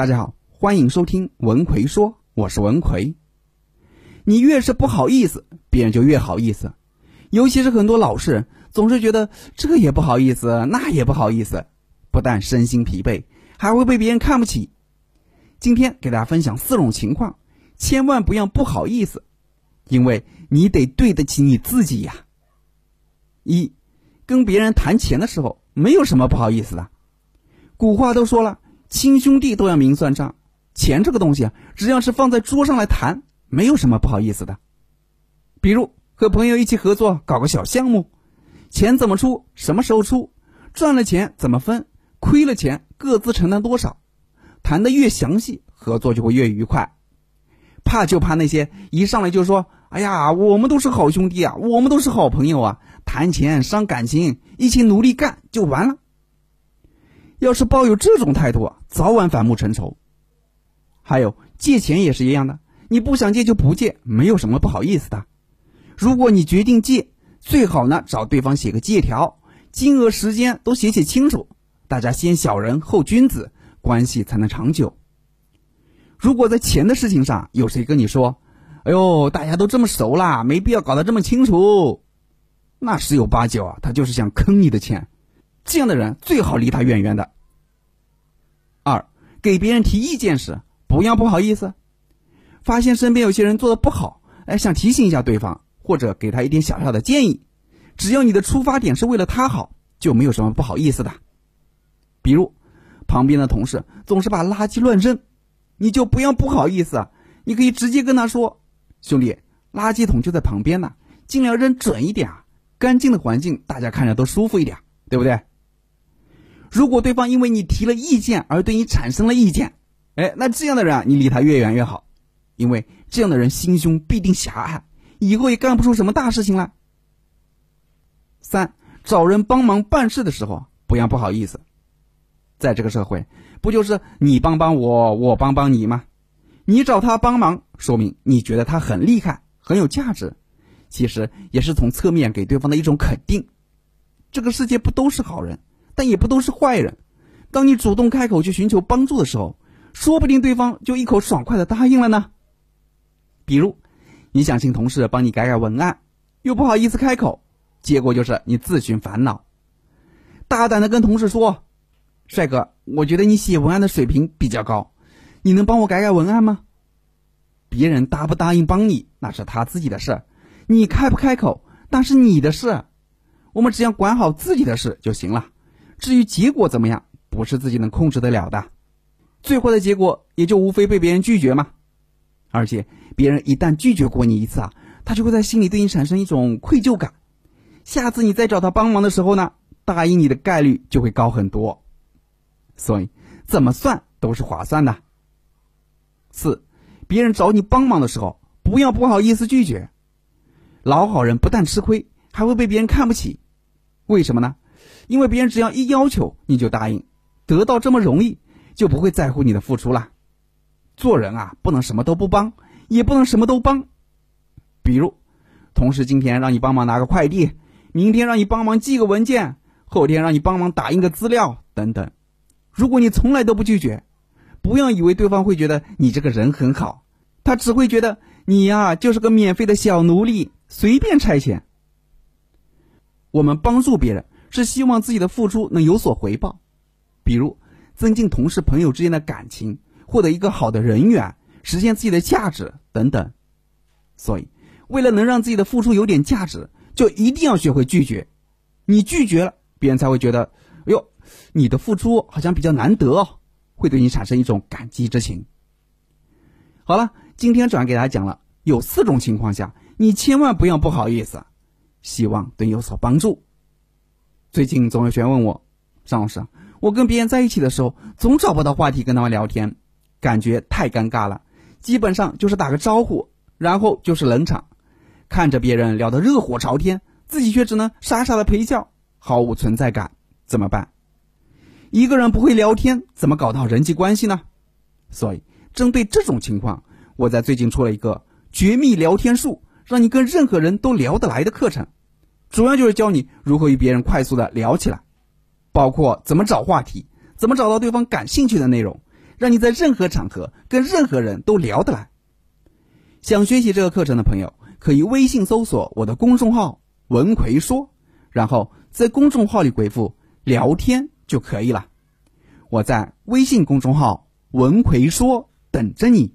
大家好，欢迎收听文奎说，我是文奎。你越是不好意思，别人就越好意思。尤其是很多老实人，总是觉得这也不好意思，那也不好意思，不但身心疲惫，还会被别人看不起。今天给大家分享四种情况，千万不要不好意思，因为你得对得起你自己呀。一，跟别人谈钱的时候，没有什么不好意思的。古话都说了，亲兄弟都要明算账，钱这个东西啊，只要是放在桌上来谈。没有什么不好意思的，比如和朋友一起合作搞个小项目，钱怎么出，什么时候出，赚了钱怎么分，亏了钱各自承担多少，谈的越详细，合作就会越愉快。怕就怕那些一上来就说：“哎呀，我们都是好兄弟啊，我们都是好朋友啊，谈钱伤感情，一起努力干就完了。”要是抱有这种态度，早晚反目成仇。还有借钱也是一样的。你不想借就不借，没有什么不好意思的。如果你决定借，最好呢找对方写个借条，金额、时间都写写清楚，大家先小人后君子，关系才能长久。如果在钱的事情上有谁跟你说：“哎呦，大家都这么熟啦，没必要搞得这么清楚。”那十有八九啊，他就是想坑你的钱。这样的人最好离他远远的。二，给别人提意见时，不要不好意思。发现身边有些人做的不好，哎，想提醒一下对方，或者给他一点小小的建议，只要你的出发点是为了他好，就没有什么不好意思的。比如，旁边的同事总是把垃圾乱扔，你就不要不好意思啊，你可以直接跟他说：“兄弟，垃圾桶就在旁边呢，尽量扔准一点啊，干净的环境大家看着都舒服一点，对不对？”如果对方因为你提了意见而对你产生了意见，哎，那这样的人啊，你离他越远越好。因为这样的人心胸必定狭隘，以后也干不出什么大事情来。三，找人帮忙办事的时候不要不好意思，在这个社会，不就是你帮帮我，我帮帮你吗？你找他帮忙，说明你觉得他很厉害，很有价值，其实也是从侧面给对方的一种肯定。这个世界不都是好人，但也不都是坏人。当你主动开口去寻求帮助的时候，说不定对方就一口爽快的答应了呢。比如，你想请同事帮你改改文案，又不好意思开口，结果就是你自寻烦恼。大胆的跟同事说：“帅哥，我觉得你写文案的水平比较高，你能帮我改改文案吗？”别人答不答应帮你，那是他自己的事，你开不开口那是你的事。我们只要管好自己的事就行了。至于结果怎么样，不是自己能控制得了的。最坏的结果也就无非被别人拒绝嘛。而且，别人一旦拒绝过你一次啊，他就会在心里对你产生一种愧疚感。下次你再找他帮忙的时候呢，答应你的概率就会高很多。所以，怎么算都是划算的。四，别人找你帮忙的时候，不要不好意思拒绝。老好人不但吃亏，还会被别人看不起。为什么呢？因为别人只要一要求你就答应，得到这么容易，就不会在乎你的付出了。做人啊，不能什么都不帮，也不能什么都帮。比如，同事今天让你帮忙拿个快递，明天让你帮忙寄个文件，后天让你帮忙打印个资料等等。如果你从来都不拒绝，不要以为对方会觉得你这个人很好，他只会觉得你呀就是个免费的小奴隶，随便差遣。我们帮助别人是希望自己的付出能有所回报，比如增进同事朋友之间的感情。获得一个好的人缘，实现自己的价值等等，所以为了能让自己的付出有点价值，就一定要学会拒绝。你拒绝了，别人才会觉得，哎呦，你的付出好像比较难得哦，会对你产生一种感激之情。好了，今天主要给大家讲了，有四种情况下你千万不要不好意思，希望对你有所帮助。最近总有学员问我，张老师，我跟别人在一起的时候，总找不到话题跟他们聊天。感觉太尴尬了，基本上就是打个招呼，然后就是冷场，看着别人聊得热火朝天，自己却只能傻傻的陪笑，毫无存在感，怎么办？一个人不会聊天，怎么搞到人际关系呢？所以，针对这种情况，我在最近出了一个绝密聊天术，让你跟任何人都聊得来的课程，主要就是教你如何与别人快速的聊起来，包括怎么找话题，怎么找到对方感兴趣的内容。让你在任何场合跟任何人都聊得来。想学习这个课程的朋友，可以微信搜索我的公众号“文奎说”，然后在公众号里回复“聊天”就可以了。我在微信公众号“文奎说”等着你。